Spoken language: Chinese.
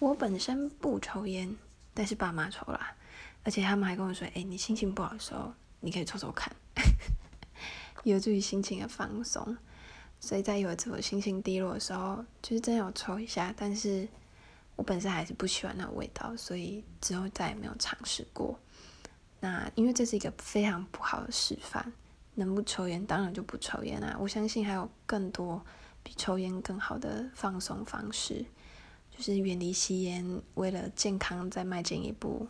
我本身不抽烟，但是爸妈抽啦，而且他们还跟我说：“哎，你心情不好的时候，你可以抽抽看，有助于心情的放松。”所以在有一次我心情低落的时候，就是真有抽一下，但是我本身还是不喜欢那味道，所以之后再也没有尝试过。那因为这是一个非常不好的示范，能不抽烟当然就不抽烟啊！我相信还有更多比抽烟更好的放松方式，就是远离吸烟，为了健康再迈进一步，